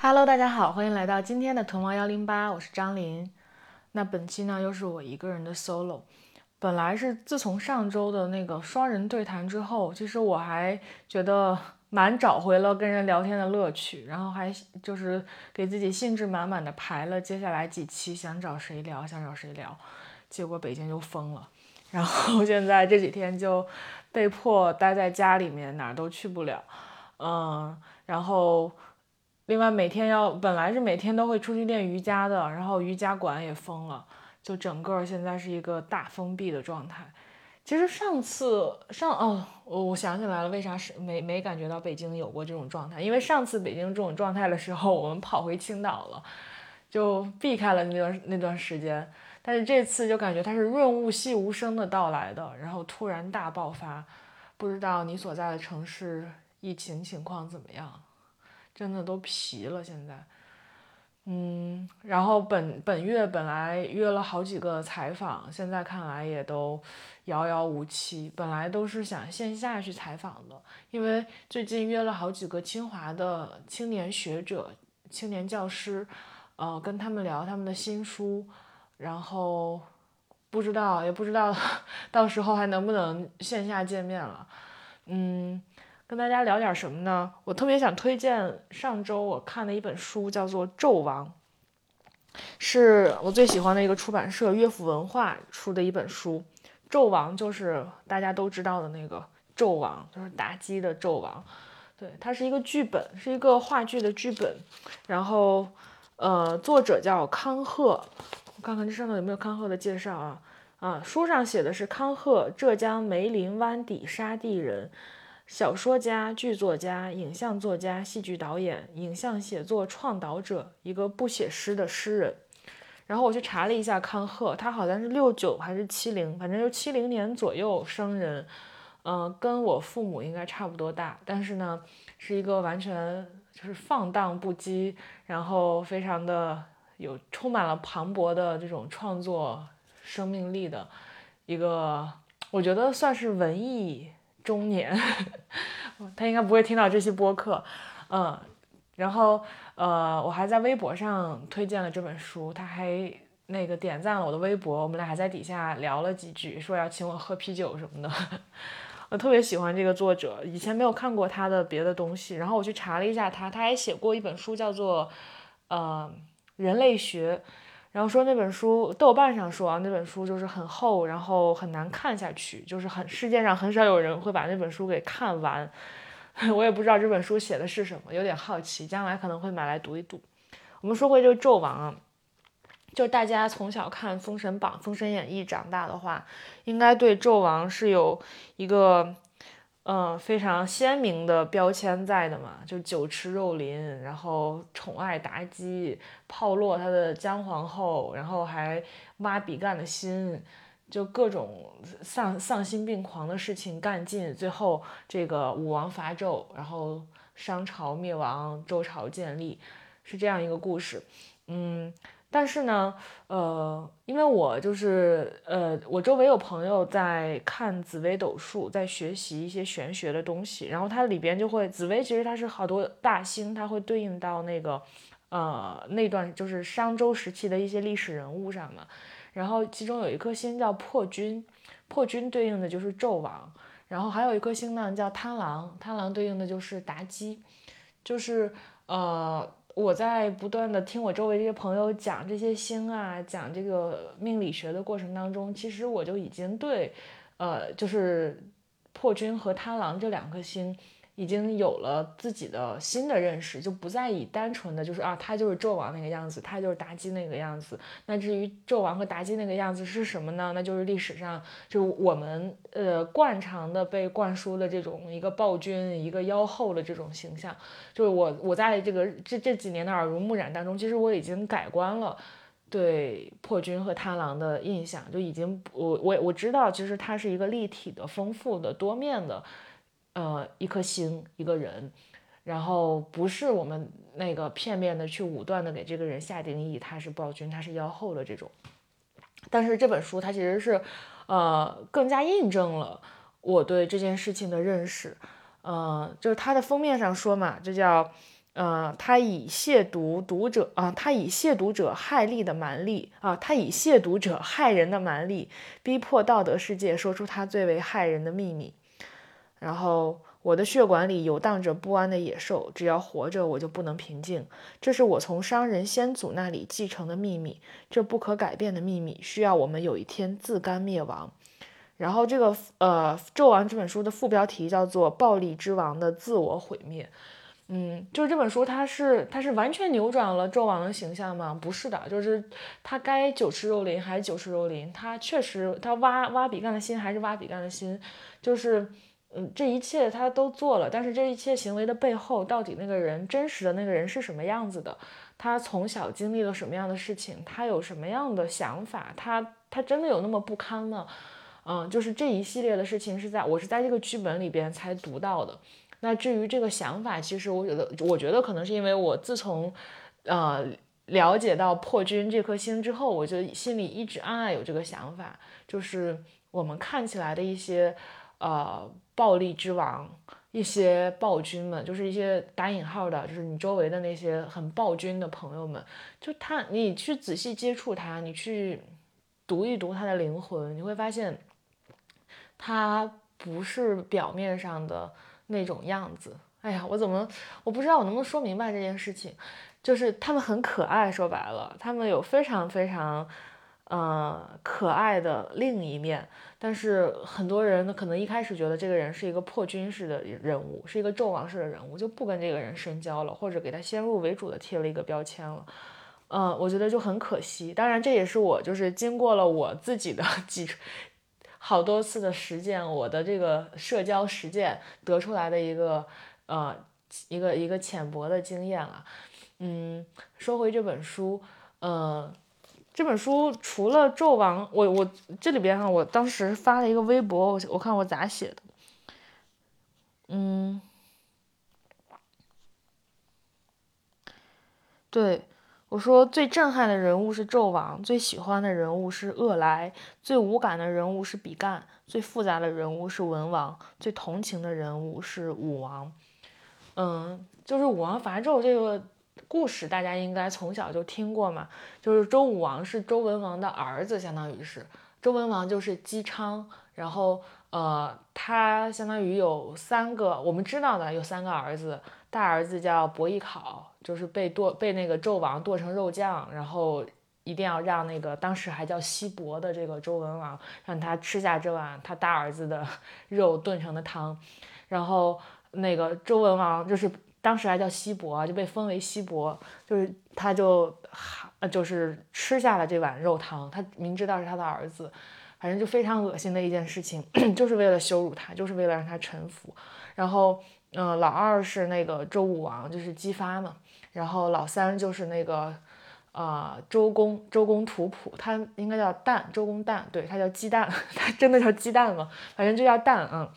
Hello，大家好，欢迎来到今天的屯王幺零八，我是张琳。那本期呢又是我一个人的 solo。本来是自从上周的那个双人对谈之后，其实我还觉得蛮找回了跟人聊天的乐趣，然后还就是给自己兴致满满的排了接下来几期想找谁聊，想找谁聊。结果北京就封了，然后 现在这几天就被迫待在家里面，哪儿都去不了。嗯，然后。另外每天要本来是每天都会出去练瑜伽的，然后瑜伽馆也封了，就整个现在是一个大封闭的状态。其实上次上哦，我我想起来了，为啥是没没感觉到北京有过这种状态？因为上次北京这种状态的时候，我们跑回青岛了，就避开了那段那段时间。但是这次就感觉它是润物细无声的到来的，然后突然大爆发。不知道你所在的城市疫情情况怎么样？真的都皮了，现在，嗯，然后本本月本来约了好几个采访，现在看来也都遥遥无期。本来都是想线下去采访的，因为最近约了好几个清华的青年学者、青年教师，呃，跟他们聊他们的新书，然后不知道也不知道 到时候还能不能线下见面了，嗯。跟大家聊点什么呢？我特别想推荐上周我看的一本书，叫做《纣王》，是我最喜欢的一个出版社乐府文化出的一本书。纣王就是大家都知道的那个纣王，就是妲己的纣王。对，它是一个剧本，是一个话剧的剧本。然后，呃，作者叫康贺。我看看这上头有没有康贺的介绍啊？啊，书上写的是康贺，浙江梅林湾底沙地人。小说家、剧作家、影像作家、戏剧导演、影像写作创导者，一个不写诗的诗人。然后我去查了一下康赫，他好像是六九还是七零，反正就七零年左右生人，嗯，跟我父母应该差不多大。但是呢，是一个完全就是放荡不羁，然后非常的有充满了磅礴的这种创作生命力的一个，我觉得算是文艺。中年，他应该不会听到这期播客，嗯，然后呃，我还在微博上推荐了这本书，他还那个点赞了我的微博，我们俩还在底下聊了几句，说要请我喝啤酒什么的。我特别喜欢这个作者，以前没有看过他的别的东西，然后我去查了一下他，他还写过一本书叫做呃人类学。然后说那本书，豆瓣上说啊，那本书就是很厚，然后很难看下去，就是很世界上很少有人会把那本书给看完。我也不知道这本书写的是什么，有点好奇，将来可能会买来读一读。我们说回这个纣王啊，就大家从小看《封神榜》《封神演义》长大的话，应该对纣王是有一个。嗯，非常鲜明的标签在的嘛，就酒池肉林，然后宠爱妲己，炮烙他的姜皇后，然后还挖比干的心，就各种丧丧心病狂的事情干尽，最后这个武王伐纣，然后商朝灭亡，周朝建立，是这样一个故事。嗯。但是呢，呃，因为我就是呃，我周围有朋友在看紫微斗数，在学习一些玄学的东西，然后它里边就会紫微，其实它是好多大星，它会对应到那个呃那段就是商周时期的一些历史人物上嘛，然后其中有一颗星叫破军，破军对应的就是纣王，然后还有一颗星呢叫贪狼，贪狼对应的就是妲己，就是呃。我在不断的听我周围这些朋友讲这些星啊，讲这个命理学的过程当中，其实我就已经对，呃，就是破军和贪狼这两颗星。已经有了自己的新的认识，就不再以单纯的就是啊，他就是纣王那个样子，他就是妲己那个样子。那至于纣王和妲己那个样子是什么呢？那就是历史上就我们呃惯常的被灌输的这种一个暴君、一个妖后的这种形象。就是我我在这个这这几年的耳濡目染当中，其实我已经改观了对破军和贪狼的印象，就已经我我我知道，其实它是一个立体的、丰富的、多面的。呃，一颗星，一个人，然后不是我们那个片面的去武断的给这个人下定义，他是暴君，他是妖后的这种。但是这本书它其实是，呃，更加印证了我对这件事情的认识。呃，就是它的封面上说嘛，这叫呃，他以亵渎读者啊，他以亵渎者害利的蛮力啊，他以亵渎者害人的蛮力，逼迫道德世界说出他最为害人的秘密。然后，我的血管里游荡着不安的野兽，只要活着，我就不能平静。这是我从商人先祖那里继承的秘密，这不可改变的秘密，需要我们有一天自甘灭亡。然后，这个呃，《纣王》这本书的副标题叫做《暴力之王的自我毁灭》。嗯，就是这本书，它是它是完全扭转了纣王的形象吗？不是的，就是他该酒池肉林还是酒池肉林，他确实他挖挖比干的心还是挖比干的心，就是嗯这一切他都做了，但是这一切行为的背后，到底那个人真实的那个人是什么样子的？他从小经历了什么样的事情？他有什么样的想法？他他真的有那么不堪吗？嗯，就是这一系列的事情是在我是在这个剧本里边才读到的。那至于这个想法，其实我觉得，我觉得可能是因为我自从，呃，了解到破军这颗星之后，我就心里一直暗暗有这个想法，就是我们看起来的一些，呃，暴力之王，一些暴君们，就是一些打引号的，就是你周围的那些很暴君的朋友们，就他，你去仔细接触他，你去读一读他的灵魂，你会发现，他不是表面上的。那种样子，哎呀，我怎么我不知道我能不能说明白这件事情，就是他们很可爱，说白了，他们有非常非常，呃，可爱的另一面。但是很多人，可能一开始觉得这个人是一个破军式的人物，是一个纣王式的人物，就不跟这个人深交了，或者给他先入为主的贴了一个标签了。嗯，我觉得就很可惜。当然，这也是我就是经过了我自己的 几。好多次的实践，我的这个社交实践得出来的一个呃一个一个浅薄的经验啊。嗯，说回这本书，呃，这本书除了纣王，我我这里边哈，我当时发了一个微博，我我看我咋写的，嗯，对。我说最震撼的人物是纣王，最喜欢的人物是恶来，最无感的人物是比干，最复杂的人物是文王，最同情的人物是武王。嗯，就是武王伐纣这个故事，大家应该从小就听过嘛。就是周武王是周文王的儿子，相当于是周文王就是姬昌，然后呃，他相当于有三个我们知道的有三个儿子，大儿子叫伯邑考。就是被剁被那个纣王剁成肉酱，然后一定要让那个当时还叫西伯的这个周文王让他吃下这碗他大儿子的 肉炖成的汤，然后那个周文王就是当时还叫西伯，就被封为西伯，就是他就就是吃下了这碗肉汤，他明知道是他的儿子，反正就非常恶心的一件事情，就是为了羞辱他，就是为了让他臣服，然后嗯，老二是那个周武王，就是姬发嘛。然后老三就是那个，呃，周公周公吐哺，他应该叫蛋，周公旦，对他叫鸡蛋，他真的叫鸡蛋吗？反正就叫蛋，嗯。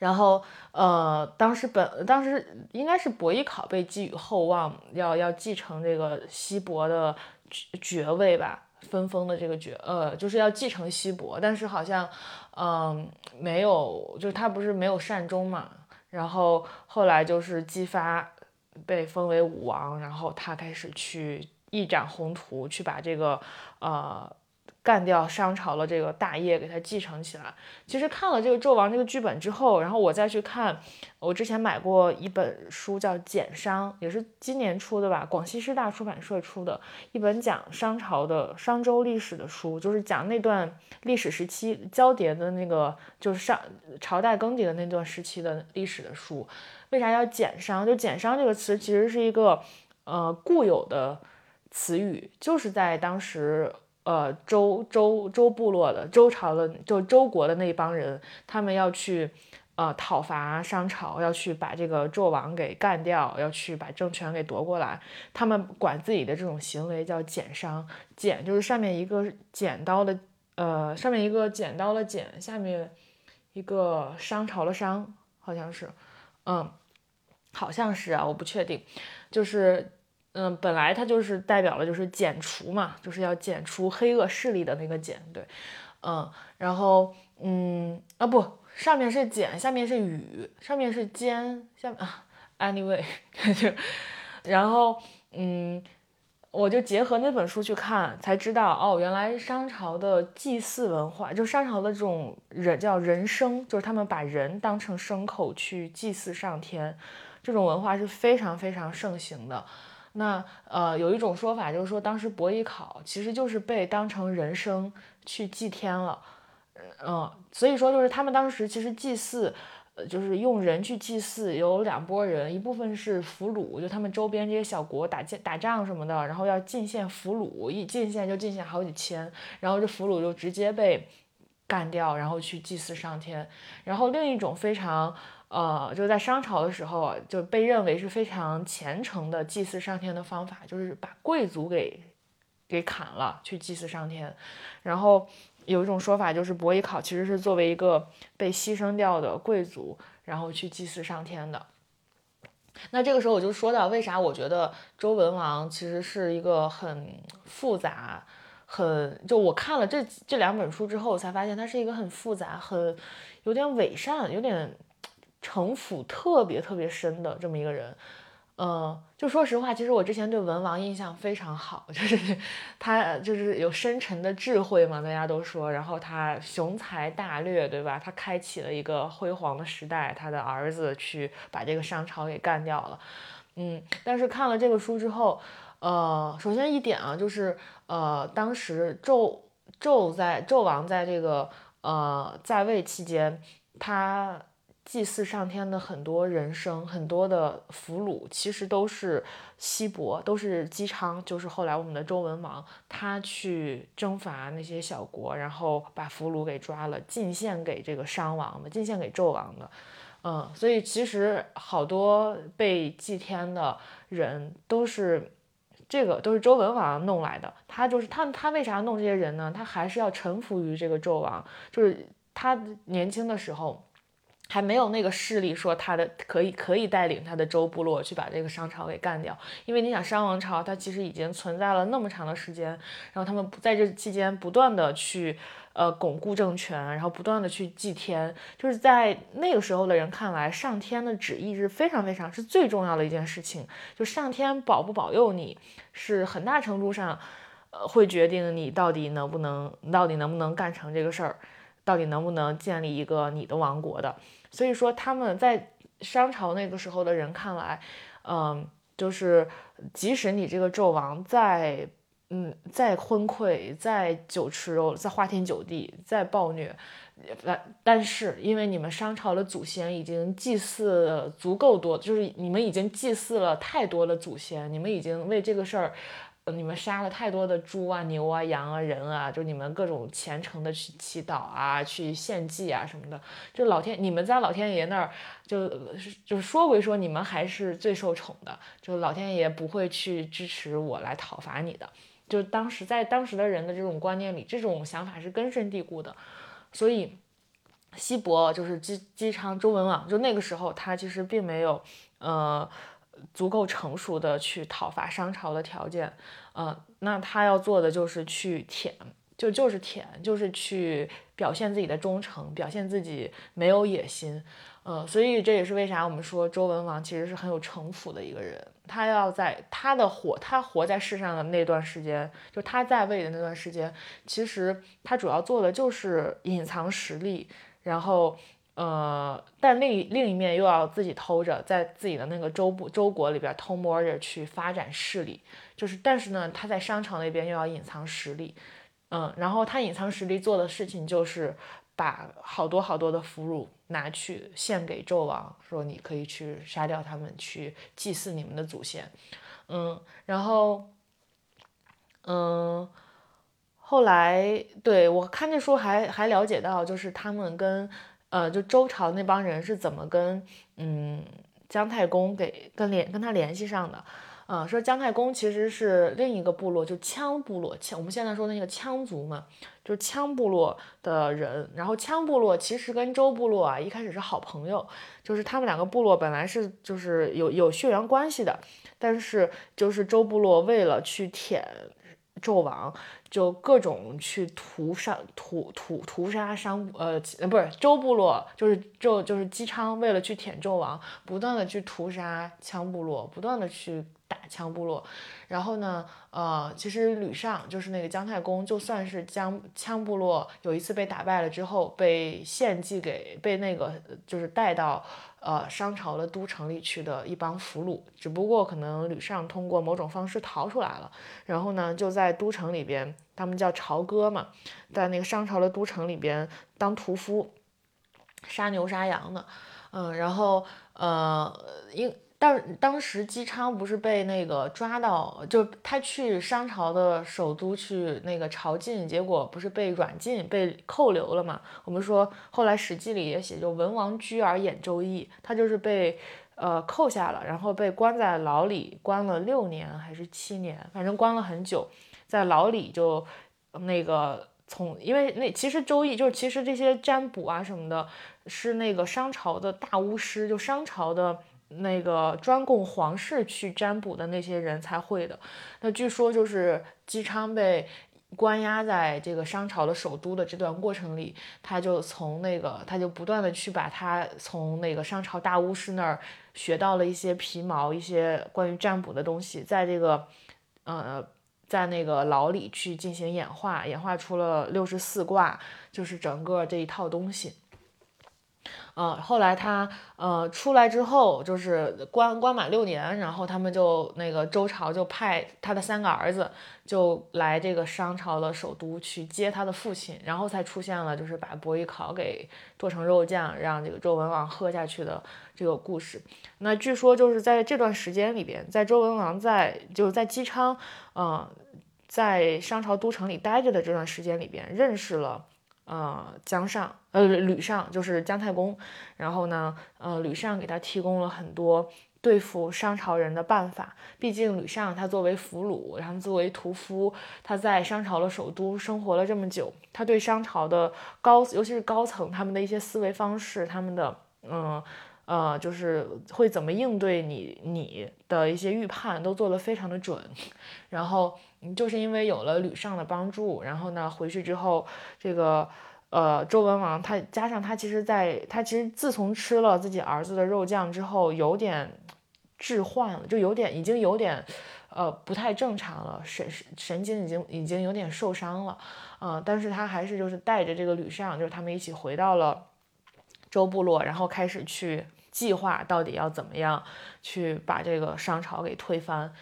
然后，呃，当时本当时应该是伯邑考被寄予厚望，要要继承这个西伯的爵爵位吧，分封的这个爵，呃，就是要继承西伯，但是好像，嗯，没有，就是他不是没有善终嘛，然后后来就是姬发。被封为武王，然后他开始去一展宏图，去把这个呃干掉商朝的这个大业给他继承起来。其实看了这个纣王这个剧本之后，然后我再去看，我之前买过一本书叫《简商》，也是今年出的吧，广西师大出版社出的一本讲商朝的商周历史的书，就是讲那段历史时期交叠的那个，就是上朝代更迭的那段时期的历史的书。为啥要简商？就简商这个词其实是一个呃固有的词语，就是在当时呃周周周部落的周朝的就周国的那帮人，他们要去呃讨伐商朝，要去把这个纣王给干掉，要去把政权给夺过来，他们管自己的这种行为叫剪商。剪就是上面一个剪刀的呃上面一个剪刀的剪，下面一个商朝的商，好像是嗯。好像是啊，我不确定，就是，嗯，本来它就是代表了就是剪除嘛，就是要剪除黑恶势力的那个剪，对，嗯，然后，嗯，啊不，上面是剪，下面是雨，上面是尖，下面啊，anyway，就然后嗯。我就结合那本书去看，才知道哦，原来商朝的祭祀文化，就商朝的这种人叫人牲，就是他们把人当成牲口去祭祀上天，这种文化是非常非常盛行的。那呃，有一种说法就是说，当时伯邑考其实就是被当成人牲去祭天了，嗯，所以说就是他们当时其实祭祀。呃就是用人去祭祀，有两拨人，一部分是俘虏，就他们周边这些小国打架打仗什么的，然后要进献俘虏，一进献就进献好几千，然后这俘虏就直接被干掉，然后去祭祀上天。然后另一种非常呃，就在商朝的时候就被认为是非常虔诚的祭祀上天的方法，就是把贵族给给砍了去祭祀上天，然后。有一种说法，就是伯邑考其实是作为一个被牺牲掉的贵族，然后去祭祀上天的。那这个时候我就说到，为啥我觉得周文王其实是一个很复杂、很就我看了这这两本书之后，我才发现他是一个很复杂、很有点伪善、有点城府特别特别深的这么一个人。嗯，就说实话，其实我之前对文王印象非常好，就是他就是有深沉的智慧嘛，大家都说，然后他雄才大略，对吧？他开启了一个辉煌的时代，他的儿子去把这个商朝给干掉了。嗯，但是看了这个书之后，呃，首先一点啊，就是呃，当时纣纣在纣王在这个呃在位期间，他。祭祀上天的很多人生，很多的俘虏，其实都是西伯，都是姬昌，就是后来我们的周文王，他去征伐那些小国，然后把俘虏给抓了，进献给这个商王的，进献给纣王的。嗯，所以其实好多被祭天的人都是这个，都是周文王弄来的。他就是他，他为啥弄这些人呢？他还是要臣服于这个纣王，就是他年轻的时候。还没有那个势力说他的可以可以带领他的周部落去把这个商朝给干掉，因为你想商王朝它其实已经存在了那么长的时间，然后他们不在这期间不断的去呃巩固政权，然后不断的去祭天，就是在那个时候的人看来，上天的旨意是非常非常是最重要的一件事情，就上天保不保佑你是很大程度上呃会决定你到底能不能到底能不能干成这个事儿，到底能不能建立一个你的王国的。所以说，他们在商朝那个时候的人看来，嗯，就是即使你这个纣王再，嗯，再昏聩，再酒吃肉，再花天酒地，再暴虐，但但是因为你们商朝的祖先已经祭祀足够多，就是你们已经祭祀了太多的祖先，你们已经为这个事儿。你们杀了太多的猪啊、牛啊、羊啊、人啊，就你们各种虔诚的去祈祷啊、去献祭啊什么的，就老天，你们在老天爷那儿，就就是说归说，你们还是最受宠的，就老天爷不会去支持我来讨伐你的。就当时在当时的人的这种观念里，这种想法是根深蒂固的。所以，西伯就是姬姬昌周文王，就那个时候他其实并没有，呃。足够成熟的去讨伐商朝的条件，呃，那他要做的就是去舔，就就是舔，就是去表现自己的忠诚，表现自己没有野心，呃，所以这也是为啥我们说周文王其实是很有城府的一个人。他要在他的活，他活在世上的那段时间，就他在位的那段时间，其实他主要做的就是隐藏实力，然后。呃，但另一另一面又要自己偷着，在自己的那个周部周国里边偷摸着去发展势力，就是，但是呢，他在商朝那边又要隐藏实力，嗯，然后他隐藏实力做的事情就是把好多好多的俘虏拿去献给纣王，说你可以去杀掉他们，去祭祀你们的祖先，嗯，然后，嗯，后来对我看这书还还了解到，就是他们跟。呃，就周朝那帮人是怎么跟嗯姜太公给跟联跟他联系上的？呃，说姜太公其实是另一个部落，就羌部落，羌我们现在说的那个羌族嘛，就是羌部落的人。然后羌部落其实跟周部落啊一开始是好朋友，就是他们两个部落本来是就是有有血缘关系的，但是就是周部落为了去舔。纣王就各种去屠杀、屠屠屠杀商呃不是周部落，就是就就是姬昌为了去舔纣王，不断的去屠杀羌部落，不断的去打羌部落。然后呢，呃，其实吕尚就是那个姜太公，就算是将羌部落有一次被打败了之后，被献祭给被那个就是带到呃商朝的都城里去的一帮俘虏，只不过可能吕尚通过某种方式逃出来了，然后呢就在都城里边，他们叫朝歌嘛，在那个商朝的都城里边当屠夫，杀牛杀羊的，嗯，然后呃因。当当时姬昌不是被那个抓到，就他去商朝的首都去那个朝觐，结果不是被软禁、被扣留了嘛？我们说后来《史记》里也写，就文王居而演周易，他就是被呃扣下了，然后被关在牢里，关了六年还是七年，反正关了很久，在牢里就那个从，因为那其实周易就是其实这些占卜啊什么的，是那个商朝的大巫师，就商朝的。那个专供皇室去占卜的那些人才会的。那据说就是姬昌被关押在这个商朝的首都的这段过程里，他就从那个他就不断的去把他从那个商朝大巫师那儿学到了一些皮毛，一些关于占卜的东西，在这个呃在那个牢里去进行演化，演化出了六十四卦，就是整个这一套东西。嗯，后来他呃出来之后，就是关关满六年，然后他们就那个周朝就派他的三个儿子就来这个商朝的首都去接他的父亲，然后才出现了就是把伯邑考给剁成肉酱让这个周文王喝下去的这个故事。那据说就是在这段时间里边，在周文王在就是在姬昌嗯在商朝都城里待着的这段时间里边，认识了。呃，姜尚，呃，吕尚就是姜太公，然后呢，呃，吕尚给他提供了很多对付商朝人的办法。毕竟吕尚他作为俘虏，然后作为屠夫，他在商朝的首都生活了这么久，他对商朝的高，尤其是高层他们的一些思维方式，他们的，嗯，呃就是会怎么应对你，你的一些预判都做得非常的准，然后。就是因为有了吕尚的帮助，然后呢，回去之后，这个呃周文王他加上他其实在他其实自从吃了自己儿子的肉酱之后，有点置换了，就有点已经有点呃不太正常了，神神经已经已经有点受伤了，嗯，但是他还是就是带着这个吕尚，就是他们一起回到了周部落，然后开始去计划到底要怎么样去把这个商朝给推翻。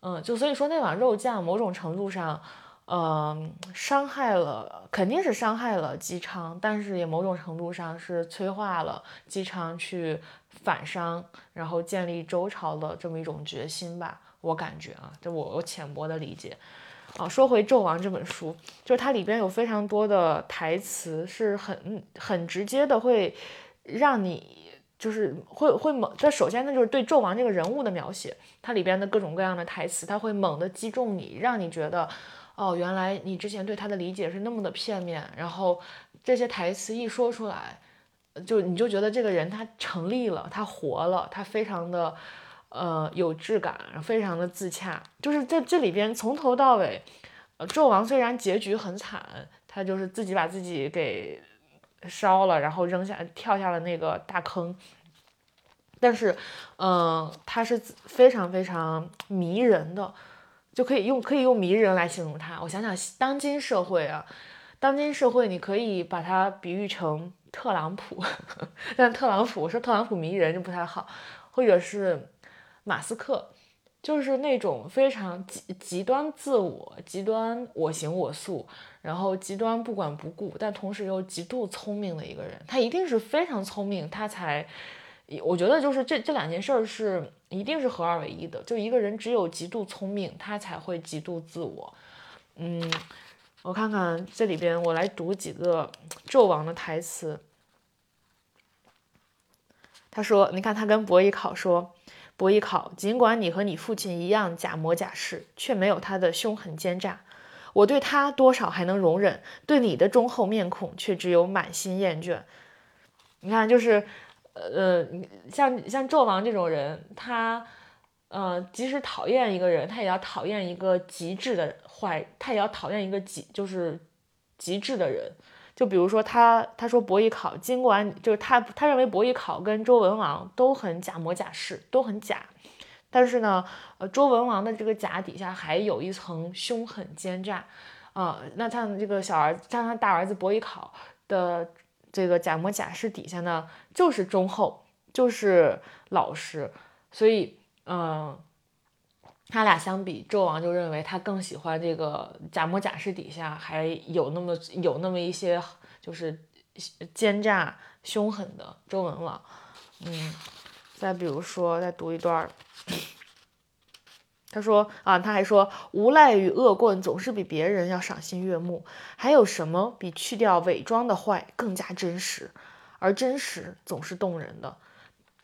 嗯，就所以说那碗肉酱某种程度上，嗯，伤害了，肯定是伤害了姬昌，但是也某种程度上是催化了姬昌去反商，然后建立周朝的这么一种决心吧。我感觉啊，就我我浅薄的理解。啊，说回《纣王》这本书，就是它里边有非常多的台词是很很直接的，会让你。就是会会猛，这首先呢就是对纣王这个人物的描写，它里边的各种各样的台词，它会猛地击中你，让你觉得，哦，原来你之前对他的理解是那么的片面，然后这些台词一说出来，就你就觉得这个人他成立了，他活了，他非常的，呃，有质感，非常的自洽，就是在这里边从头到尾，纣王虽然结局很惨，他就是自己把自己给。烧了，然后扔下，跳下了那个大坑。但是，嗯，他是非常非常迷人的，就可以用可以用迷人来形容他。我想想，当今社会啊，当今社会，你可以把它比喻成特朗普，但特朗普我说特朗普迷人就不太好，或者是马斯克。就是那种非常极极端自我、极端我行我素，然后极端不管不顾，但同时又极度聪明的一个人。他一定是非常聪明，他才，我觉得就是这这两件事儿是一定是合二为一的。就一个人只有极度聪明，他才会极度自我。嗯，我看看这里边，我来读几个纣王的台词。他说：“你看，他跟伯邑考说。”伯邑考，尽管你和你父亲一样假模假式，却没有他的凶狠奸诈。我对他多少还能容忍，对你的忠厚面孔却只有满心厌倦。你看，就是，呃，像像纣王这种人，他呃，即使讨厌一个人，他也要讨厌一个极致的坏，他也要讨厌一个极就是极致的人。就比如说他，他说伯邑考尽管，就是他他认为伯邑考跟周文王都很假模假式，都很假。但是呢，呃，周文王的这个假底下还有一层凶狠奸诈，啊，那他这个小儿子，像他大儿子伯邑考的这个假模假式底下呢，就是忠厚，就是老实。所以，嗯，他俩相比，纣王就认为他更喜欢这个假模假式底下还有那么有那么一些就是奸诈凶狠的周文王。嗯，再比如说，再读一段 他说啊，他还说，无赖与恶棍总是比别人要赏心悦目。还有什么比去掉伪装的坏更加真实？而真实总是动人的。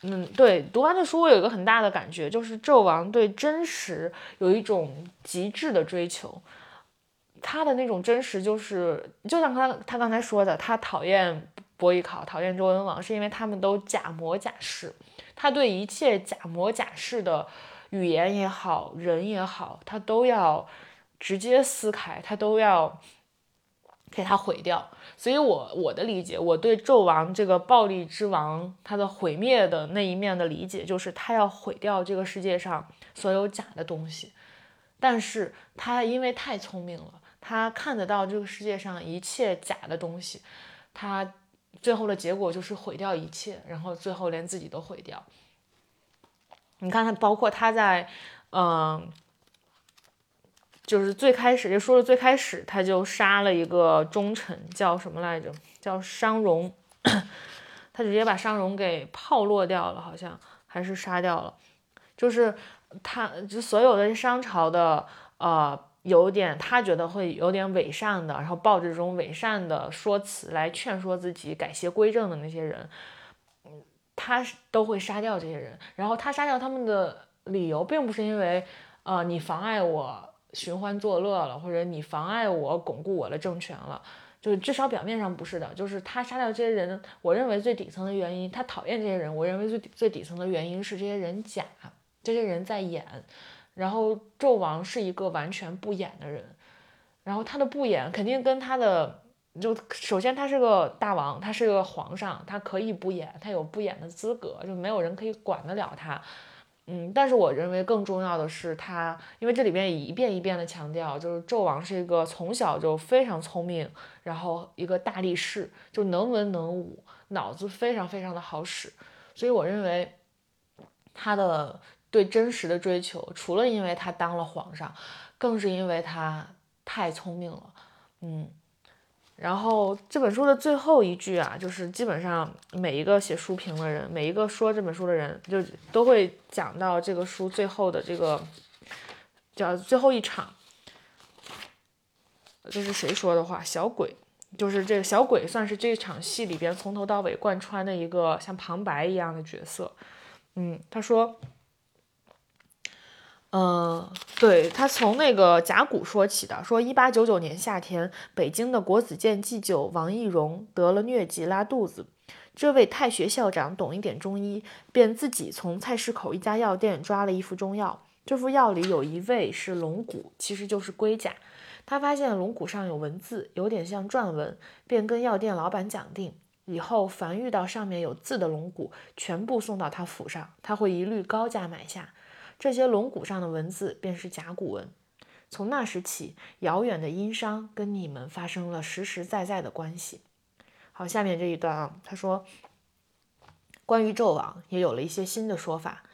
嗯，对，读完这书，我有一个很大的感觉，就是纣王对真实有一种极致的追求。他的那种真实，就是就像他他刚才说的，他讨厌伯邑考，讨厌周文王，是因为他们都假模假式。他对一切假模假式的语言也好，人也好，他都要直接撕开，他都要。给他毁掉，所以，我我的理解，我对纣王这个暴力之王他的毁灭的那一面的理解，就是他要毁掉这个世界上所有假的东西。但是他因为太聪明了，他看得到这个世界上一切假的东西，他最后的结果就是毁掉一切，然后最后连自己都毁掉。你看他，包括他在，嗯。就是最开始就说了，最开始他就杀了一个忠臣，叫什么来着？叫商容，他直接把商容给炮落掉了，好像还是杀掉了。就是他，就所有的商朝的，呃，有点他觉得会有点伪善的，然后抱着这种伪善的说辞来劝说自己改邪归正的那些人，他都会杀掉这些人。然后他杀掉他们的理由，并不是因为，呃，你妨碍我。寻欢作乐了，或者你妨碍我巩固我的政权了，就是至少表面上不是的。就是他杀掉这些人，我认为最底层的原因，他讨厌这些人，我认为最最底层的原因是这些人假，这些人在演。然后纣王是一个完全不演的人，然后他的不演肯定跟他的就首先他是个大王，他是个皇上，他可以不演，他有不演的资格，就没有人可以管得了他。嗯，但是我认为更重要的是他，因为这里边一遍一遍的强调，就是纣王是一个从小就非常聪明，然后一个大力士，就能文能武，脑子非常非常的好使，所以我认为他的对真实的追求，除了因为他当了皇上，更是因为他太聪明了，嗯。然后这本书的最后一句啊，就是基本上每一个写书评的人，每一个说这本书的人，就都会讲到这个书最后的这个叫最后一场。这是谁说的话？小鬼，就是这个小鬼，算是这场戏里边从头到尾贯穿的一个像旁白一样的角色。嗯，他说。嗯，对他从那个甲骨说起的，说一八九九年夏天，北京的国子监祭酒王懿荣得了疟疾，拉肚子。这位太学校长懂一点中医，便自己从菜市口一家药店抓了一副中药。这副药里有一味是龙骨，其实就是龟甲。他发现龙骨上有文字，有点像篆文，便跟药店老板讲定，以后凡遇到上面有字的龙骨，全部送到他府上，他会一律高价买下。这些龙骨上的文字便是甲骨文。从那时起，遥远的殷商跟你们发生了实实在在的关系。好，下面这一段啊，他说，关于纣王也有了一些新的说法。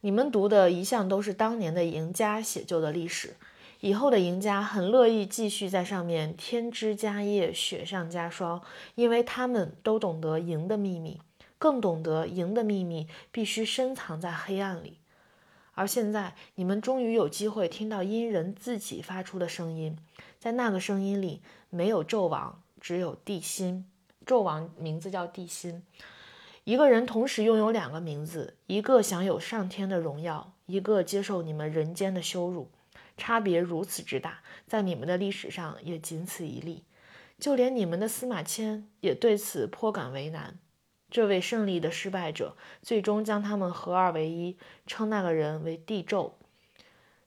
你们读的一向都是当年的赢家写就的历史，以后的赢家很乐意继续在上面添枝加叶、雪上加霜，因为他们都懂得赢的秘密，更懂得赢的秘密必须深藏在黑暗里。而现在，你们终于有机会听到殷人自己发出的声音，在那个声音里，没有纣王，只有帝辛。纣王名字叫帝辛。一个人同时拥有两个名字，一个享有上天的荣耀，一个接受你们人间的羞辱，差别如此之大，在你们的历史上也仅此一例。就连你们的司马迁也对此颇感为难。这位胜利的失败者最终将他们合二为一，称那个人为帝纣。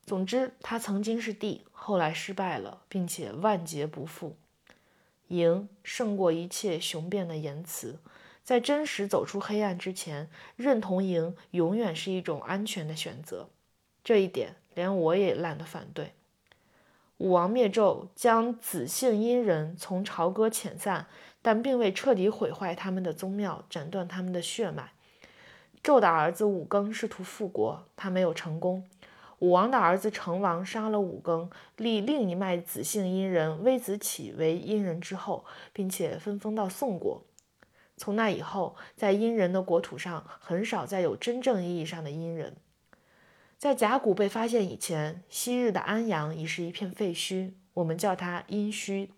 总之，他曾经是帝，后来失败了，并且万劫不复。赢胜过一切雄辩的言辞。在真实走出黑暗之前，认同赢永远是一种安全的选择。这一点，连我也懒得反对。武王灭纣，将子姓殷人从朝歌遣散，但并未彻底毁坏他们的宗庙，斩断他们的血脉。纣的儿子武庚试图复国，他没有成功。武王的儿子成王杀了武庚，立另一脉子姓殷人微子启为殷人之后，并且分封到宋国。从那以后，在殷人的国土上，很少再有真正意义上的殷人。在甲骨被发现以前，昔日的安阳已是一片废墟，我们叫它殷墟。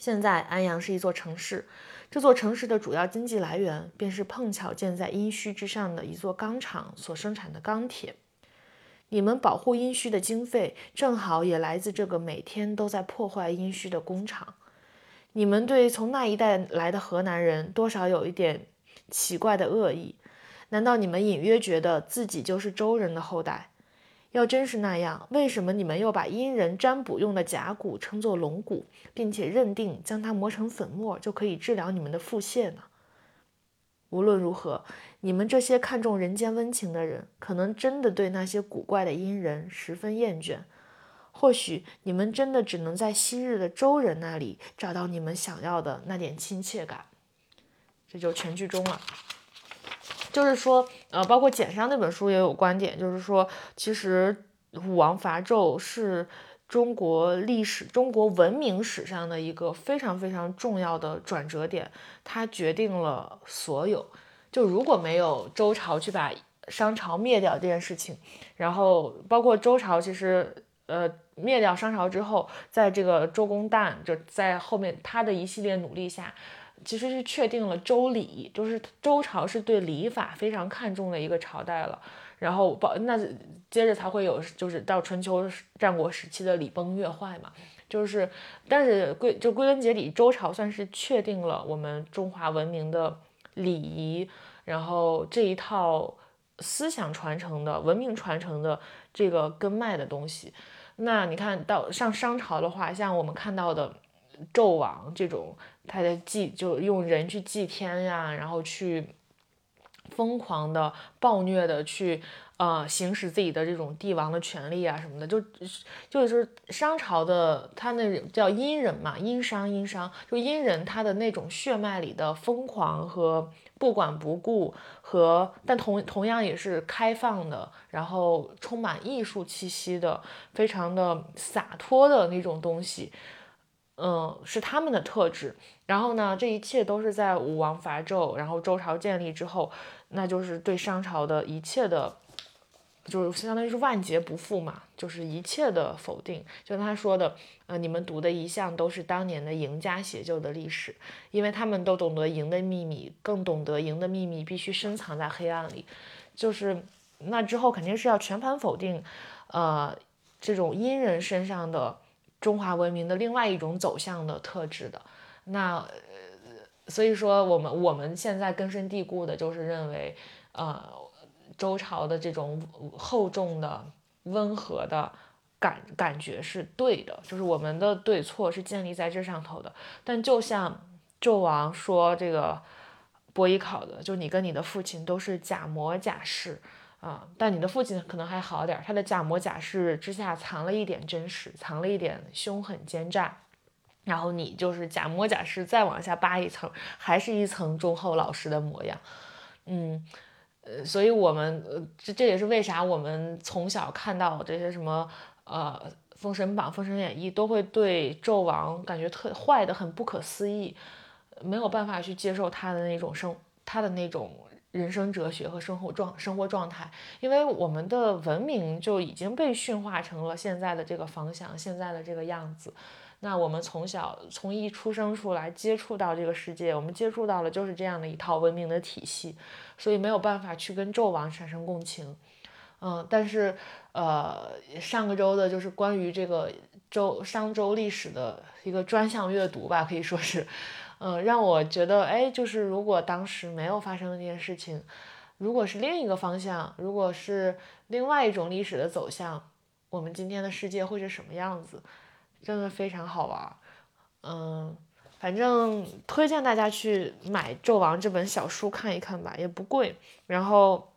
现在，安阳是一座城市，这座城市的主要经济来源便是碰巧建在殷墟之上的一座钢厂所生产的钢铁。你们保护殷墟的经费，正好也来自这个每天都在破坏殷墟的工厂。你们对从那一带来的河南人多少有一点奇怪的恶意？难道你们隐约觉得自己就是周人的后代？要真是那样，为什么你们又把殷人占卜用的甲骨称作龙骨，并且认定将它磨成粉末就可以治疗你们的腹泻呢？无论如何，你们这些看重人间温情的人，可能真的对那些古怪的殷人十分厌倦。或许你们真的只能在昔日的周人那里找到你们想要的那点亲切感，这就全剧终了。就是说，呃，包括简上那本书也有观点，就是说，其实武王伐纣是中国历史、中国文明史上的一个非常非常重要的转折点，它决定了所有。就如果没有周朝去把商朝灭掉这件事情，然后包括周朝其实。呃，灭掉商朝之后，在这个周公旦就在后面他的一系列努力下，其实是确定了周礼，就是周朝是对礼法非常看重的一个朝代了。然后包那接着才会有，就是到春秋战国时期的礼崩乐坏嘛，就是但是归就归根结底，周朝算是确定了我们中华文明的礼仪，然后这一套思想传承的文明传承的这个根脉的东西。那你看到上商朝的话，像我们看到的纣王这种，他的祭就用人去祭天呀，然后去疯狂的暴虐的去呃行使自己的这种帝王的权利啊什么的，就就是商朝的他那叫殷人嘛，殷商殷商，就殷人他的那种血脉里的疯狂和。不管不顾和，但同同样也是开放的，然后充满艺术气息的，非常的洒脱的那种东西，嗯，是他们的特质。然后呢，这一切都是在武王伐纣，然后周朝建立之后，那就是对商朝的一切的。就是相当于是万劫不复嘛，就是一切的否定。就他说的，呃，你们读的一向都是当年的赢家写就的历史，因为他们都懂得赢的秘密，更懂得赢的秘密必须深藏在黑暗里。就是那之后肯定是要全盘否定，呃，这种殷人身上的中华文明的另外一种走向的特质的。那所以说，我们我们现在根深蒂固的就是认为，呃。周朝的这种厚重的、温和的感感觉是对的，就是我们的对错是建立在这上头的。但就像纣王说这个伯邑考的，就你跟你的父亲都是假模假式啊，但你的父亲可能还好点，他的假模假式之下藏了一点真实，藏了一点凶狠奸诈，然后你就是假模假式，再往下扒一层，还是一层忠厚老实的模样，嗯。呃，所以我们呃，这这也是为啥我们从小看到这些什么呃《封神榜》《封神演义》，都会对纣王感觉特坏的很不可思议，没有办法去接受他的那种生他的那种人生哲学和生活状生活状态，因为我们的文明就已经被驯化成了现在的这个方向，现在的这个样子。那我们从小从一出生出来接触到这个世界，我们接触到了就是这样的一套文明的体系，所以没有办法去跟纣王产生共情，嗯，但是呃上个周的就是关于这个周商周历史的一个专项阅读吧，可以说是，嗯，让我觉得，哎，就是如果当时没有发生这件事情，如果是另一个方向，如果是另外一种历史的走向，我们今天的世界会是什么样子？真的非常好玩。嗯，反正推荐大家去买《纣王》这本小书看一看吧，也不贵。然后。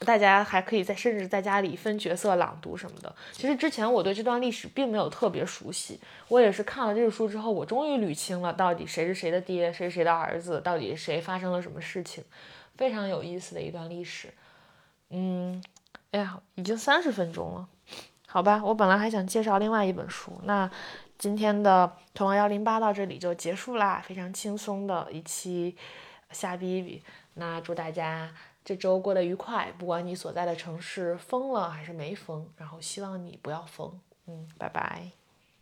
大家还可以在甚至在家里分角色朗读什么的。其实之前我对这段历史并没有特别熟悉，我也是看了这个书之后，我终于捋清了到底谁是谁的爹，谁是谁的儿子，到底谁发生了什么事情，非常有意思的一段历史。嗯，哎呀，已经三十分钟了，好吧，我本来还想介绍另外一本书，那今天的童话幺零八到这里就结束啦，非常轻松的一期瞎逼逼。那祝大家。这周过得愉快，不管你所在的城市封了还是没封，然后希望你不要封。嗯，拜拜。